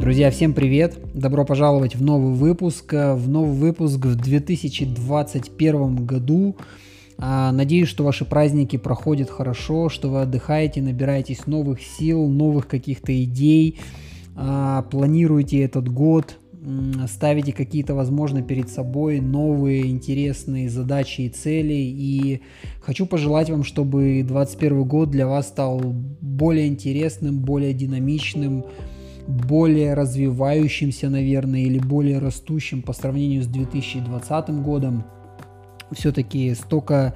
Друзья, всем привет! Добро пожаловать в новый выпуск. В новый выпуск в 2021 году. А, надеюсь, что ваши праздники проходят хорошо, что вы отдыхаете, набираетесь новых сил, новых каких-то идей, а, планируете этот год, ставите какие-то, возможно, перед собой новые интересные задачи и цели. И хочу пожелать вам, чтобы 2021 год для вас стал более интересным, более динамичным, более развивающимся, наверное, или более растущим по сравнению с 2020 годом. Все-таки столько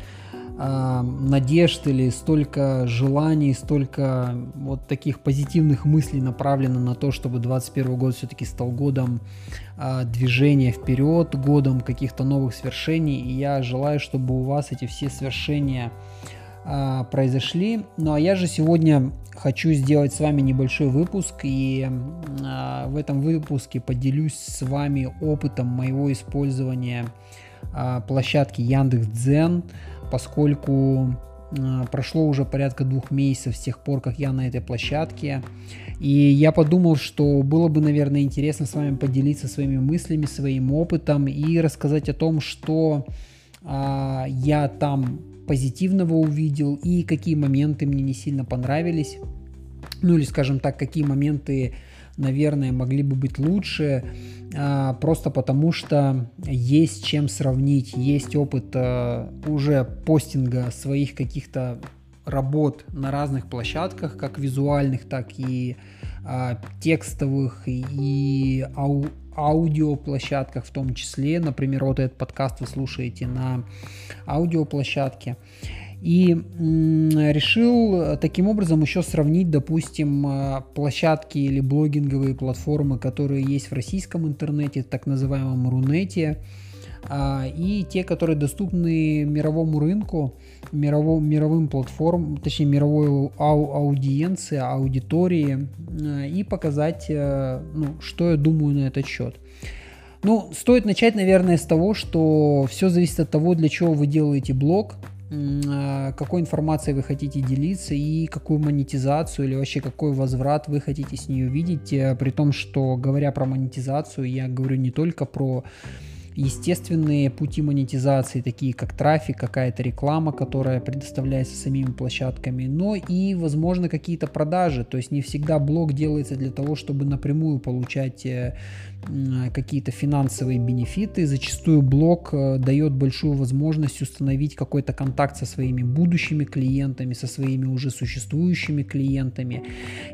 э, надежд или столько желаний, столько вот таких позитивных мыслей направлено на то, чтобы 2021 год все-таки стал годом э, движения вперед, годом каких-то новых свершений. И я желаю, чтобы у вас эти все свершения а, произошли. Ну а я же сегодня хочу сделать с вами небольшой выпуск и а, в этом выпуске поделюсь с вами опытом моего использования а, площадки Яндекс.Дзен, поскольку а, прошло уже порядка двух месяцев с тех пор, как я на этой площадке. И я подумал, что было бы, наверное, интересно с вами поделиться своими мыслями, своим опытом и рассказать о том, что а, я там позитивного увидел и какие моменты мне не сильно понравились. Ну или, скажем так, какие моменты, наверное, могли бы быть лучше, а, просто потому что есть чем сравнить, есть опыт а, уже постинга своих каких-то работ на разных площадках, как визуальных, так и а, текстовых и ау аудиоплощадках в том числе. Например, вот этот подкаст вы слушаете на аудиоплощадке. И решил таким образом еще сравнить, допустим, а, площадки или блогинговые платформы, которые есть в российском интернете, так называемом Рунете, и те, которые доступны мировому рынку, мировым, мировым платформам, точнее мировой ау аудиенции, аудитории, а, и показать, э, ну, что я думаю на этот счет. Ну, стоит начать, наверное, с того, что все зависит от того, для чего вы делаете блог, а, какой информацией вы хотите делиться и какую монетизацию или вообще какой возврат вы хотите с нее видеть, э, при том, что говоря про монетизацию, я говорю не только про естественные пути монетизации, такие как трафик, какая-то реклама, которая предоставляется самими площадками, но и, возможно, какие-то продажи. То есть не всегда блог делается для того, чтобы напрямую получать э, какие-то финансовые бенефиты. Зачастую блог э, дает большую возможность установить какой-то контакт со своими будущими клиентами, со своими уже существующими клиентами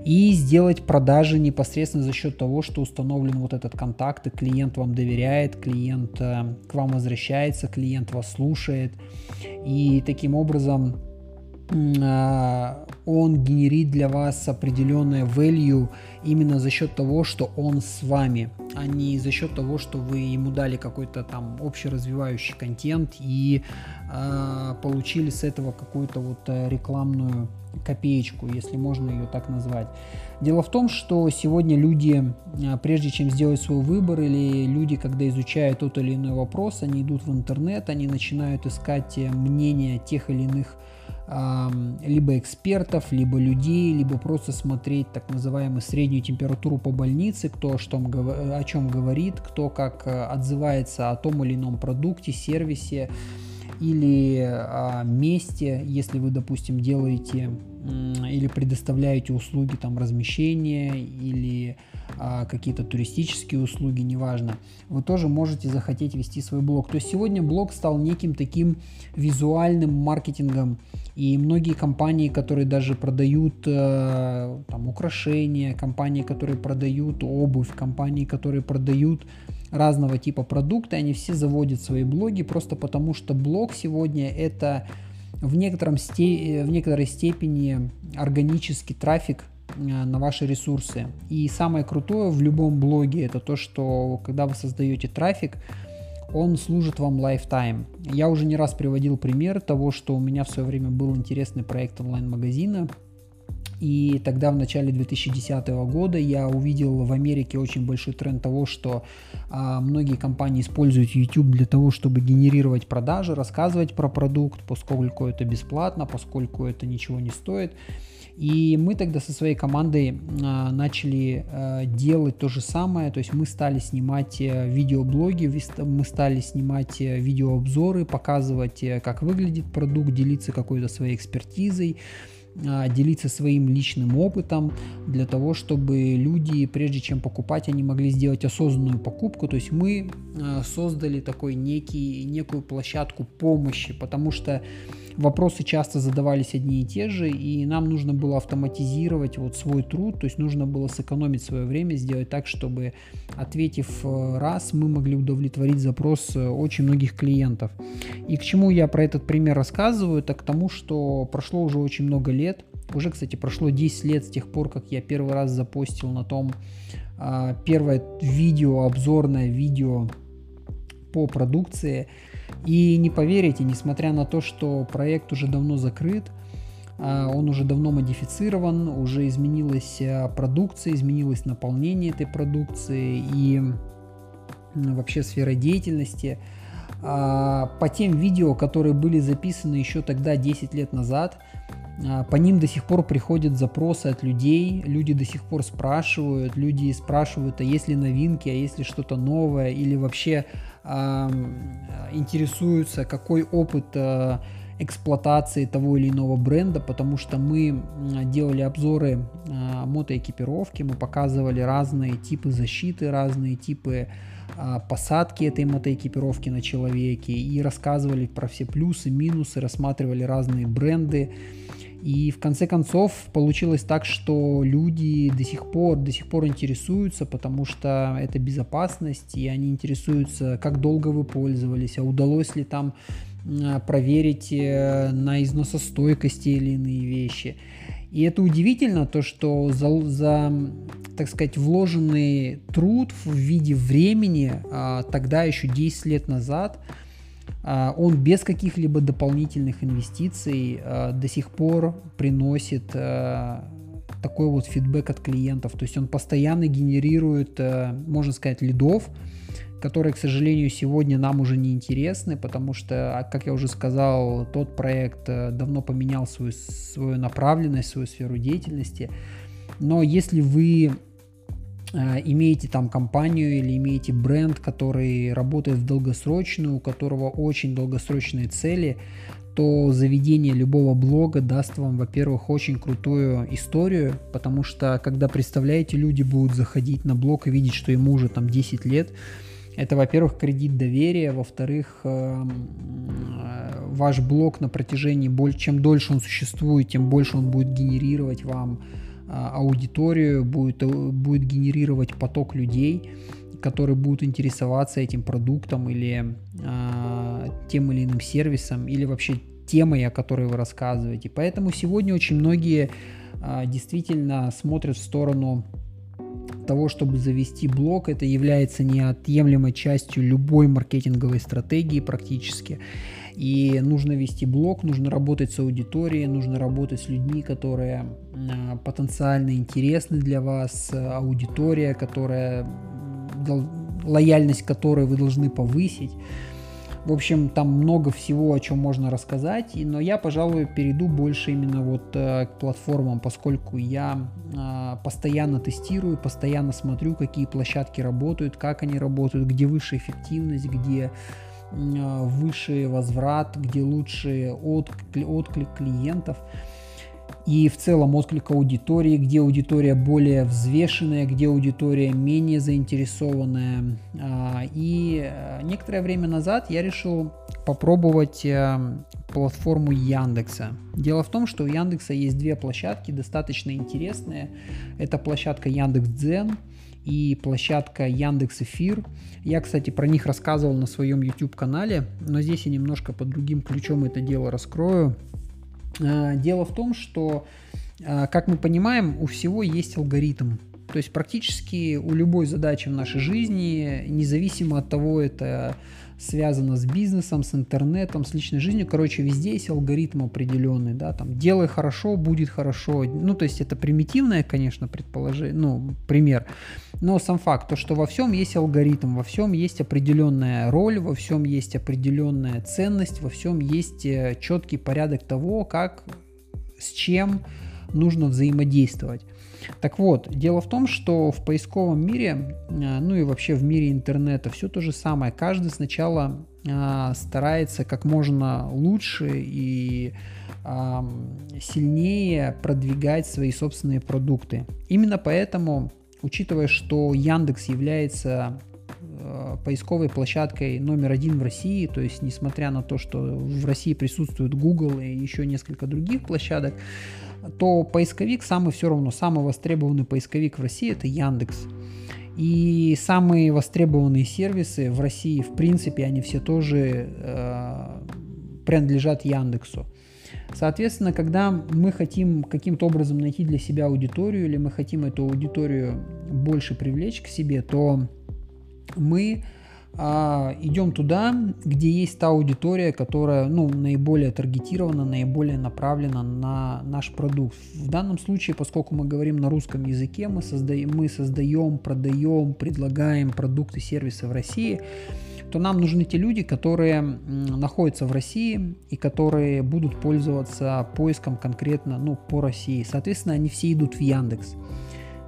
и сделать продажи непосредственно за счет того, что установлен вот этот контакт, и клиент вам доверяет, клиент э, к вам возвращается, клиент вас слушает. И таким образом он генерит для вас определенное value именно за счет того, что он с вами, а не за счет того, что вы ему дали какой-то там общеразвивающий контент и э, получили с этого какую-то вот э, рекламную копеечку, если можно ее так назвать. Дело в том, что сегодня люди, э, прежде чем сделать свой выбор, или люди, когда изучают тот или иной вопрос, они идут в интернет, они начинают искать э, мнение тех или иных либо экспертов, либо людей, либо просто смотреть так называемую среднюю температуру по больнице, кто что, о чем говорит, кто как э, отзывается о том или ином продукте, сервисе или о месте, если вы, допустим, делаете или предоставляете услуги там размещения или а, какие-то туристические услуги, неважно, вы тоже можете захотеть вести свой блог. То есть сегодня блог стал неким таким визуальным маркетингом, и многие компании, которые даже продают э, там, украшения, компании, которые продают обувь, компании, которые продают разного типа продукты, они все заводят свои блоги просто потому, что блог сегодня это в, некотором сте... в некоторой степени органический трафик э, на ваши ресурсы. И самое крутое в любом блоге это то, что когда вы создаете трафик, он служит вам lifetime. Я уже не раз приводил пример того, что у меня в свое время был интересный проект онлайн-магазина, и тогда в начале 2010 года я увидел в Америке очень большой тренд того, что а, многие компании используют YouTube для того, чтобы генерировать продажи, рассказывать про продукт, поскольку это бесплатно, поскольку это ничего не стоит. И мы тогда со своей командой а, начали а, делать то же самое, то есть мы стали снимать а, видеоблоги, мы стали снимать а, видеообзоры, показывать, а, как выглядит продукт, делиться какой-то своей экспертизой, делиться своим личным опытом для того, чтобы люди, прежде чем покупать, они могли сделать осознанную покупку. То есть мы а, создали такой некий, некую площадку помощи, потому что вопросы часто задавались одни и те же, и нам нужно было автоматизировать вот свой труд, то есть нужно было сэкономить свое время, сделать так, чтобы, ответив э, раз, мы могли удовлетворить запрос э, очень многих клиентов. И к чему я про этот пример рассказываю, это к тому, что прошло уже очень много лет, уже, кстати, прошло 10 лет с тех пор, как я первый раз запостил на том а, первое видео, обзорное видео по продукции, и не поверите, несмотря на то, что проект уже давно закрыт, а, он уже давно модифицирован, уже изменилась а, продукция, изменилось наполнение этой продукции и вообще сфера деятельности. А, по тем видео, которые были записаны еще тогда, 10 лет назад, по ним до сих пор приходят запросы от людей, люди до сих пор спрашивают, люди спрашивают, а есть ли новинки, а есть ли что-то новое, или вообще интересуются, какой опыт э, эксплуатации того или иного бренда, потому что мы делали обзоры э, мотоэкипировки, мы показывали разные типы защиты, разные типы э, посадки этой мотоэкипировки на человеке и рассказывали про все плюсы, минусы, рассматривали разные бренды. И в конце концов получилось так, что люди до сих пор, до сих пор интересуются, потому что это безопасность, и они интересуются, как долго вы пользовались, а удалось ли там проверить э, на износостойкость или иные вещи. И это удивительно, то, что за, за так сказать, вложенный труд в виде времени а, тогда еще 10 лет назад – а, он без каких-либо дополнительных инвестиций а, до сих пор приносит а, такой вот фидбэк от клиентов. То есть он постоянно генерирует, можно сказать, лидов, которые, к сожалению, сегодня нам уже не интересны, потому что, как я уже сказал, тот проект давно поменял свою, свою направленность, свою сферу деятельности. Но если вы имеете там компанию или имеете бренд, который работает в долгосрочную, у которого очень долгосрочные цели, то заведение любого блога даст вам, во-первых, очень крутую историю, потому что, когда, представляете, люди будут заходить на блог и видеть, что ему уже там 10 лет, это, во-первых, кредит доверия, во-вторых, эм, э, ваш блог на протяжении, чем дольше он существует, тем больше он будет генерировать вам а, аудиторию, будет, э, будет генерировать поток людей, которые будут интересоваться этим продуктом или а, тем или иным сервисом, или вообще темой, о которой вы рассказываете. Поэтому сегодня очень многие а, действительно смотрят в сторону того, чтобы завести блог, это является неотъемлемой частью любой маркетинговой стратегии практически. И нужно вести блог, нужно работать с аудиторией, нужно работать с людьми, которые э, потенциально интересны для вас, аудитория, которая лояльность которой вы должны повысить. В общем, там много всего, о чем можно рассказать, но я, пожалуй, перейду больше именно вот э, к платформам, поскольку я э, постоянно тестирую, постоянно смотрю, какие площадки работают, как они работают, где выше эффективность, где Э, выше возврат, где лучший отклик, отклик клиентов и в целом отклик аудитории, где аудитория более взвешенная, где аудитория менее заинтересованная. А, и э, некоторое время назад я решил попробовать э, платформу Яндекса. Дело в том, что у Яндекса есть две площадки достаточно интересные. Это площадка Яндекс.Дзен – и площадка Яндекс Эфир. Я, кстати, про них рассказывал на своем YouTube канале, но здесь я немножко под другим ключом это дело раскрою. А, дело в том, что, а, как мы понимаем, у всего есть алгоритм. То есть практически у любой задачи в нашей жизни, независимо от того, это связано с бизнесом, с интернетом, с личной жизнью. Короче, везде есть алгоритм определенный, да, там, делай хорошо, будет хорошо. Ну, то есть это примитивное, конечно, предположение, ну, пример. Но сам факт, то, что во всем есть алгоритм, во всем есть определенная роль, во всем есть определенная ценность, во всем есть э, четкий порядок того, как, с чем, нужно взаимодействовать. Так вот, дело в том, что в поисковом мире, а, ну и вообще в мире интернета все то же самое. Каждый сначала а, старается как можно лучше и сильнее продвигать свои собственные продукты. Именно поэтому, учитывая, что Яндекс является а, поисковой площадкой номер один в России, то есть несмотря на то, что в России присутствует Google и еще несколько других площадок, то поисковик самый все равно, самый востребованный поисковик в России это Яндекс. И самые востребованные сервисы в России, в принципе, они все тоже э, принадлежат Яндексу. Соответственно, когда мы хотим каким-то образом найти для себя аудиторию или мы хотим эту аудиторию больше привлечь к себе, то мы а, идем туда, где есть та аудитория, которая ну, наиболее таргетирована, наиболее направлена на наш продукт. В данном случае, поскольку мы говорим на русском языке, мы создаем, мы создаем продаем, предлагаем продукты, сервисы в России, то нам нужны те люди, которые находятся в России и которые будут пользоваться поиском конкретно ну, по России. Соответственно, они все идут в Яндекс.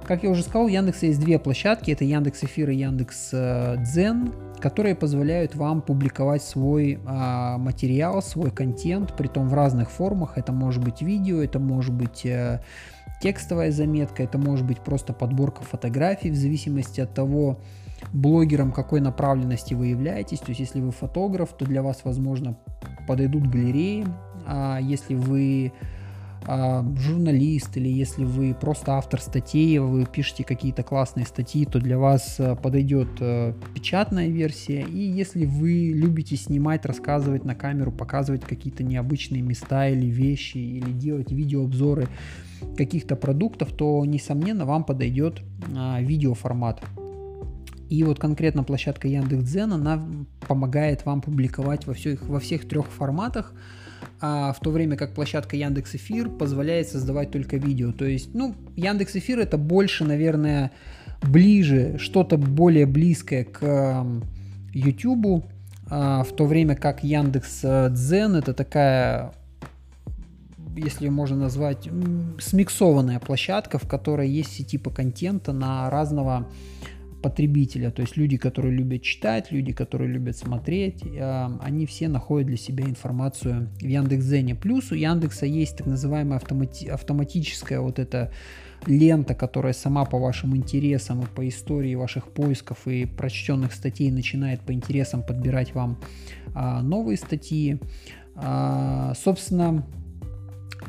Как я уже сказал, у Яндекса есть две площадки. Это Яндекс Эфир и Яндекс э, Дзен которые позволяют вам публиковать свой а, материал, свой контент, при том в разных формах. Это может быть видео, это может быть э, текстовая заметка, это может быть просто подборка фотографий в зависимости от того, блогером какой направленности вы являетесь. То есть, если вы фотограф, то для вас, возможно, подойдут галереи. А если вы журналист или если вы просто автор статей, вы пишете какие-то классные статьи, то для вас э, подойдет э, печатная версия. И если вы любите снимать, рассказывать на камеру, показывать какие-то необычные места или вещи, или делать видеообзоры каких-то продуктов, то, несомненно, вам подойдет а, видеоформат. И вот конкретно площадка Яндекс.Дзен, она помогает вам публиковать во всех, во всех трех форматах, а в то время как площадка Яндекс Эфир позволяет создавать только видео. То есть, ну, Яндекс Эфир это больше, наверное, ближе, что-то более близкое к YouTube, а в то время как Яндекс э, Дзен это такая если можно назвать, смиксованная площадка, в которой есть все типы контента на разного потребителя, то есть люди, которые любят читать, люди, которые любят смотреть, э, они все находят для себя информацию в Яндекс.Зене. Плюс у Яндекса есть так называемая автомати- автоматическая вот эта лента, которая сама по вашим интересам и по истории ваших поисков и прочтенных статей начинает по интересам подбирать вам а, новые статьи. А, собственно,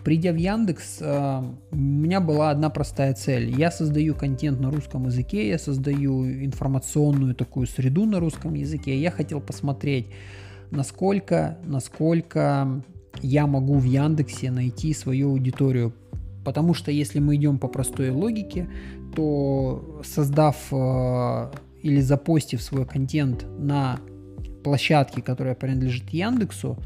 Придя в Яндекс, э, у меня была одна простая цель. Я создаю контент на русском языке, я создаю информационную такую среду на русском языке. Я хотел посмотреть, насколько, насколько я могу в Яндексе найти свою аудиторию. Потому что если мы идем по простой логике, то создав э, или запостив свой контент на площадке, которая принадлежит Яндексу,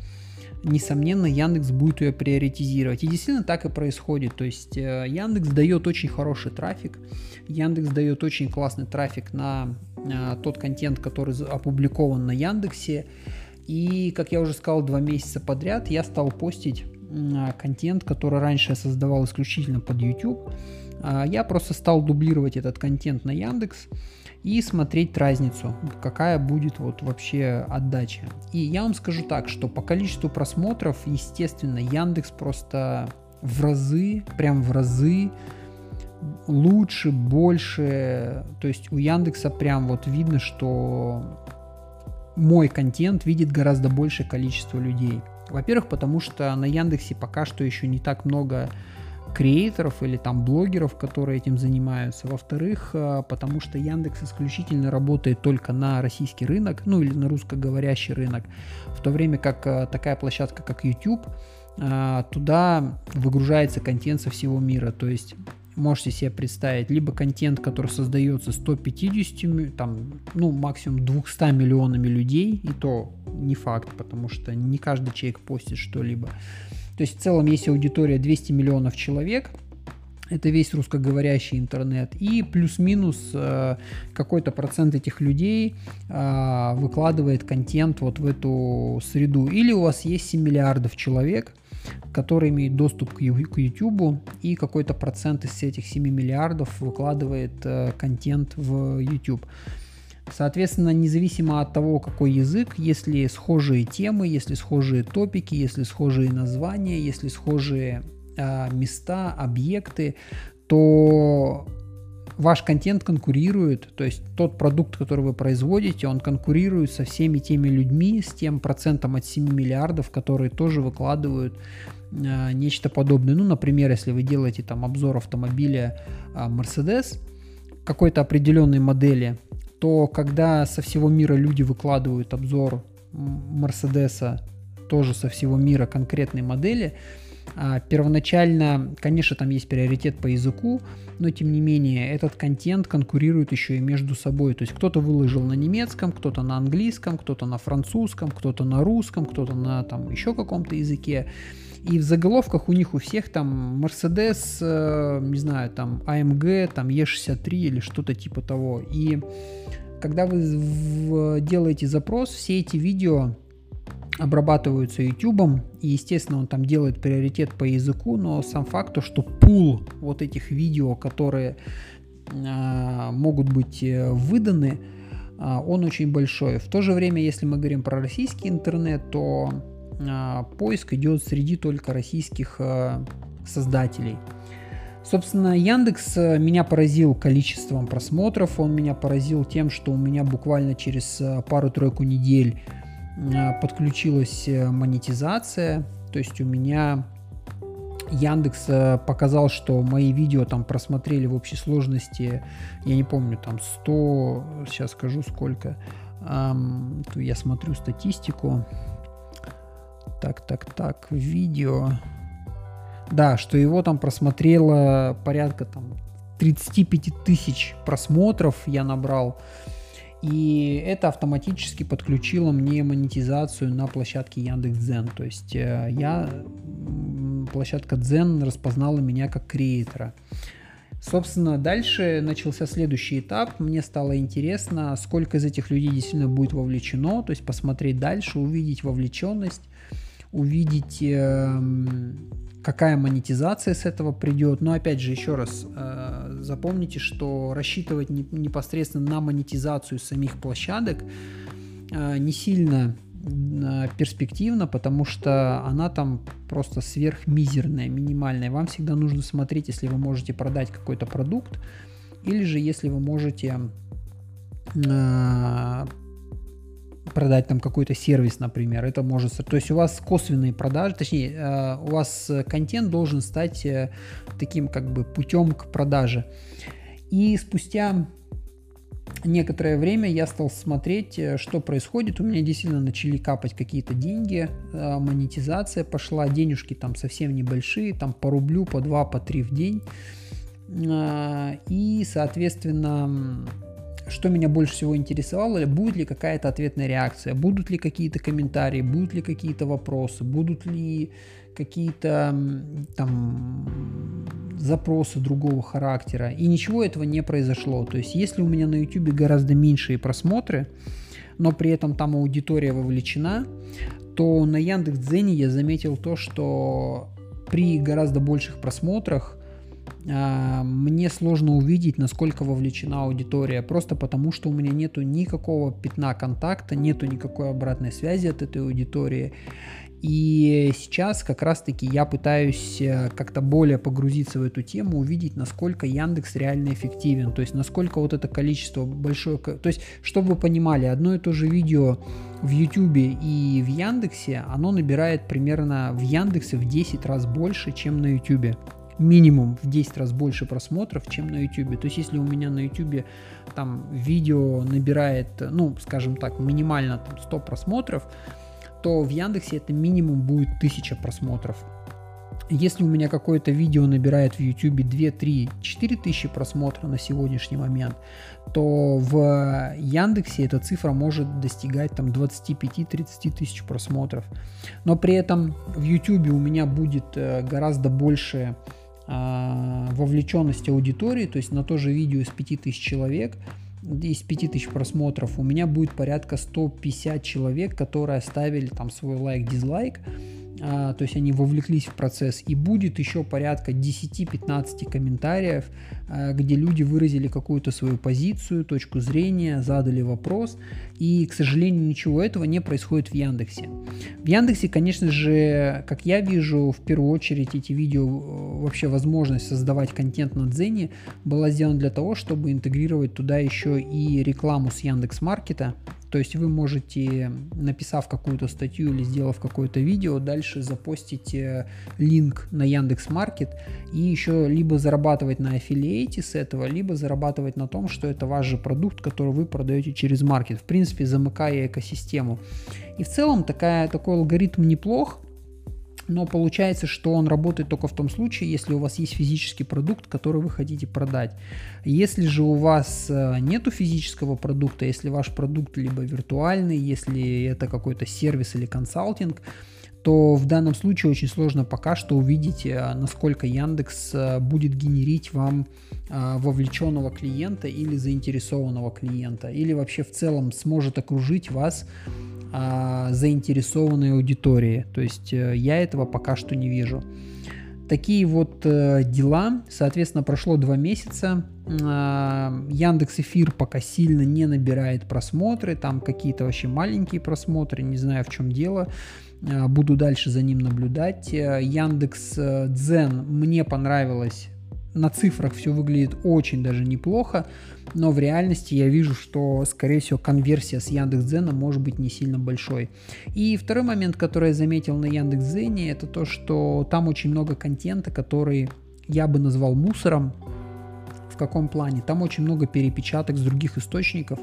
несомненно, Яндекс будет ее приоритизировать. И действительно так и происходит. То есть э, Яндекс дает очень хороший трафик, Яндекс дает очень классный трафик на э, тот контент, который опубликован на Яндексе. И, как я уже сказал, два месяца подряд я стал постить э, контент, который раньше я создавал исключительно под YouTube. Я просто стал дублировать этот контент на Яндекс и смотреть разницу, какая будет вот вообще отдача. И я вам скажу так, что по количеству просмотров, естественно, Яндекс просто в разы, прям в разы лучше, больше. То есть у Яндекса прям вот видно, что мой контент видит гораздо большее количество людей. Во-первых, потому что на Яндексе пока что еще не так много креаторов или там блогеров, которые этим занимаются. Во-вторых, э, потому что Яндекс исключительно работает только на российский рынок, ну или на русскоговорящий рынок, в то время как э, такая площадка, как YouTube, э, туда выгружается контент со всего мира. То есть можете себе представить, либо контент, который создается 150, там, ну, максимум 200 миллионами людей, и то не факт, потому что не каждый человек постит что-либо. То есть в целом есть аудитория 200 миллионов человек, это весь русскоговорящий интернет. И плюс-минус э, какой-то процент этих людей э, выкладывает контент вот в эту среду. Или у вас есть 7 миллиардов человек, который имеет доступ к YouTube, и какой-то процент из этих 7 миллиардов выкладывает э, контент в YouTube. Соответственно, независимо от того, какой язык, если схожие темы, если схожие топики, если схожие названия, если схожие э, места, объекты, то ваш контент конкурирует, то есть тот продукт, который вы производите, он конкурирует со всеми теми людьми, с тем процентом от 7 миллиардов, которые тоже выкладывают э, нечто подобное. Ну, например, если вы делаете там обзор автомобиля э, Mercedes, какой-то определенной модели, то когда со всего мира люди выкладывают обзор Мерседеса, тоже со всего мира конкретной модели, а, первоначально, конечно, там есть приоритет по языку, но тем не менее этот контент конкурирует еще и между собой. То есть кто-то выложил на немецком, кто-то на английском, кто-то на французском, кто-то на русском, кто-то на там еще каком-то языке. И в заголовках у них у всех там Mercedes, э, не знаю, там AMG, там E63 или что-то типа того. И когда вы в, делаете запрос, все эти видео обрабатываются YouTube, и, естественно, он там делает приоритет по языку, но сам факт, то, что пул вот этих видео, которые э, могут быть э, выданы, э, он очень большой. В то же время, если мы говорим про российский интернет, то поиск идет среди только российских э, создателей. Собственно, Яндекс меня поразил количеством просмотров, он меня поразил тем, что у меня буквально через пару-тройку недель подключилась э, монетизация, то есть у меня Яндекс показал, что мои видео там просмотрели в общей сложности, я не помню, там 100, сейчас скажу сколько, я смотрю статистику, так, так, так, видео, да, что его там просмотрело порядка там 35 тысяч просмотров я набрал, и это автоматически подключило мне монетизацию на площадке Яндекс.Дзен. То есть э, я, площадка Дзен распознала меня как креатора. Собственно, дальше начался следующий этап. Мне стало интересно, сколько из этих людей действительно будет вовлечено, то есть посмотреть дальше, увидеть вовлеченность, увидеть эм, какая монетизация с этого придет. Но опять же, еще раз, э, запомните, что рассчитывать не, непосредственно на монетизацию самих площадок э, не сильно э, перспективно, потому что она там просто сверхмизерная, минимальная. Вам всегда нужно смотреть, если вы можете продать какой-то продукт, или же если вы можете продать там какой-то сервис, например, это может... То есть у вас косвенные продажи, точнее, э, у вас контент должен стать э, таким как бы путем к продаже. И спустя некоторое время я стал смотреть, э, что происходит. У меня действительно начали капать какие-то деньги, монетизация пошла, денежки там совсем небольшие, там по рублю, по два, по три в день. И, соответственно, что меня больше всего интересовало, будет ли какая-то ответная реакция, будут ли какие-то комментарии, будут ли какие-то вопросы, будут ли какие-то там запросы другого характера. И ничего этого не произошло. То есть, если у меня на YouTube гораздо меньшие просмотры, но при этом там аудитория вовлечена, то на Яндекс.Дзене я заметил то, что при гораздо больших просмотрах мне сложно увидеть, насколько вовлечена аудитория, просто потому что у меня нету никакого пятна контакта, нету никакой обратной связи от этой аудитории. И сейчас как раз-таки я пытаюсь э, как-то более погрузиться в эту тему, увидеть, насколько Яндекс реально эффективен, то есть насколько вот это количество большое, то есть чтобы вы понимали, одно и то же видео в YouTube и в Яндексе, оно набирает примерно в Яндексе в 10 раз больше, чем на YouTube минимум в 10 раз больше просмотров, чем на YouTube. То есть, если у меня на YouTube там видео набирает, ну, скажем так, минимально там 100 просмотров, то в Яндексе это минимум будет 1000 просмотров. Если у меня какое-то видео набирает в YouTube 2, 3, 4 тысячи просмотров на сегодняшний момент, то в Яндексе эта цифра может достигать там 25-30 тысяч просмотров. Но при этом в YouTube у меня будет э, гораздо больше вовлеченность аудитории, то есть на то же видео из 5000 человек, из 5000 просмотров у меня будет порядка 150 человек, которые оставили там свой лайк-дизлайк, а, то есть они вовлеклись в процесс, и будет еще порядка 10-15 комментариев, а, где люди выразили какую-то свою позицию, точку зрения, задали вопрос, и, к сожалению, ничего этого не происходит в Яндексе. В Яндексе, конечно же, как я вижу, в первую очередь эти видео, э, вообще возможность создавать контент на Дзене была сделана для того, чтобы интегрировать туда еще и рекламу с Яндекс.Маркета, то есть вы можете, написав какую-то статью или сделав какое-то видео, дальше запостить э, линк на Яндекс Маркет и еще либо зарабатывать на аффилиате с этого, либо зарабатывать на том, что это ваш же продукт, который вы продаете через маркет. В принципе, замыкая экосистему. И в целом такая, такой алгоритм неплох, но получается, что он работает только в том случае, если у вас есть физический продукт, который вы хотите продать. Если же у вас э, нету физического продукта, если ваш продукт либо виртуальный, если это какой-то сервис или консалтинг, то в данном случае очень сложно пока что увидеть, э, насколько Яндекс э, будет генерить вам вовлеченного клиента или заинтересованного клиента, или вообще в целом сможет окружить вас а, заинтересованной аудитории. То есть э, я этого пока что не вижу. Такие вот э, дела. Соответственно, прошло два месяца. Э, Яндекс Эфир пока сильно не набирает просмотры. Там какие-то вообще маленькие просмотры. Не знаю, в чем дело. Э, буду дальше за ним наблюдать. Э, Яндекс Дзен мне понравилось на цифрах все выглядит очень даже неплохо, но в реальности я вижу, что, скорее всего, конверсия с Яндекс.Дзена может быть не сильно большой. И второй момент, который я заметил на Яндекс.Дзене, это то, что там очень много контента, который я бы назвал мусором. В каком плане? Там очень много перепечаток с других источников,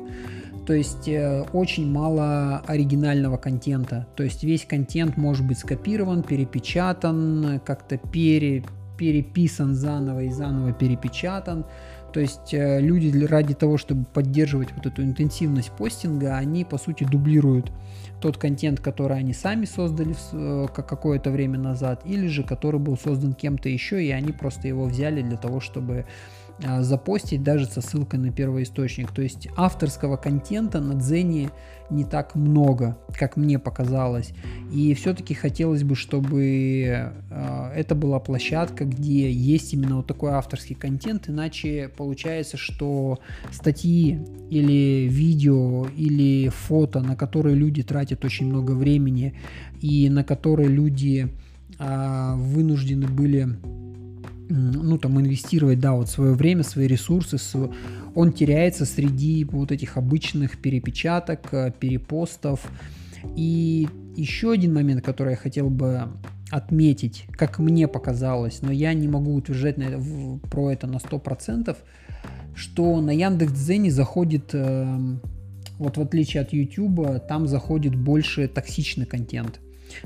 то есть э, очень мало оригинального контента. То есть весь контент может быть скопирован, перепечатан, как-то пере, переписан заново и заново перепечатан. То есть э, люди ради того, чтобы поддерживать вот эту интенсивность постинга, они по сути дублируют тот контент, который они сами создали э, какое-то время назад, или же который был создан кем-то еще, и они просто его взяли для того, чтобы запостить даже со ссылкой на первоисточник. То есть авторского контента на Дзене не так много, как мне показалось. И все-таки хотелось бы, чтобы э, это была площадка, где есть именно вот такой авторский контент, иначе получается, что статьи или видео или фото, на которые люди тратят очень много времени и на которые люди э, вынуждены были ну, там, инвестировать, да, вот свое время, свои ресурсы, он теряется среди вот этих обычных перепечаток, э, перепостов. И еще один момент, который я хотел бы отметить, как мне показалось, но я не могу утверждать на это, про это на 100%, что на Яндекс.Дзене заходит, э, вот в отличие от YouTube, там заходит больше токсичный контент.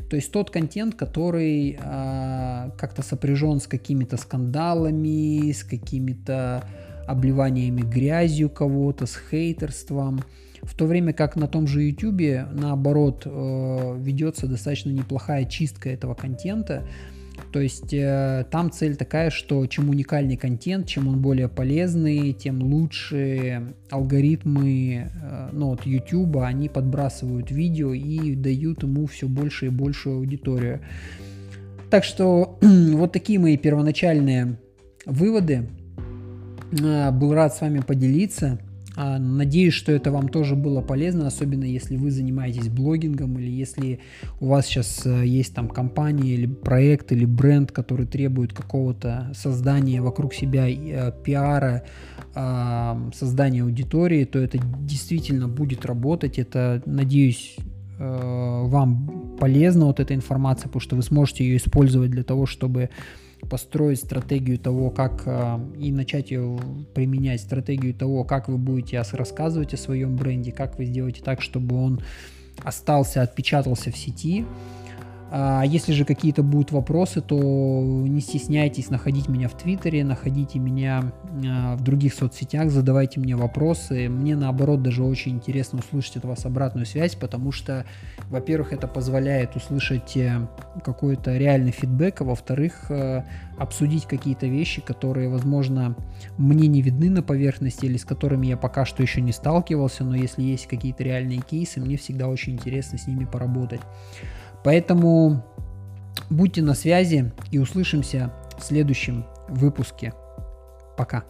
То есть тот контент, который э, как-то сопряжен с какими-то скандалами, с какими-то обливаниями грязью кого-то, с хейтерством. В то время как на том же YouTube, наоборот, э, ведется достаточно неплохая чистка этого контента. То есть э, там цель такая, что чем уникальнее контент, чем он более полезный, тем лучше алгоритмы э, ну, вот YouTube, они подбрасывают видео и дают ему все больше и большую аудиторию. Так что вот такие мои первоначальные выводы. Э, был рад с вами поделиться. А, надеюсь, что это вам тоже было полезно, особенно если вы занимаетесь блогингом или если у вас сейчас э, есть там компания или проект или бренд, который требует какого-то создания вокруг себя э, пиара, а, создания аудитории, то это действительно будет работать. Это, надеюсь, э, вам полезна вот эта информация, потому что вы сможете ее использовать для того, чтобы построить стратегию того, как э, и начать ее применять, стратегию того, как вы будете рассказывать о своем бренде, как вы сделаете так, чтобы он остался, отпечатался в сети, а если же какие-то будут вопросы, то не стесняйтесь находить меня в Твиттере, находите меня а, в других соцсетях, задавайте мне вопросы. Мне наоборот даже очень интересно услышать от вас обратную связь, потому что, во-первых, это позволяет услышать э, какой-то реальный фидбэк, а во-вторых, э, обсудить какие-то вещи, которые, возможно, мне не видны на поверхности или с которыми я пока что еще не сталкивался, но если есть какие-то реальные кейсы, мне всегда очень интересно с ними поработать. Поэтому Будьте на связи и услышимся в следующем выпуске. Пока.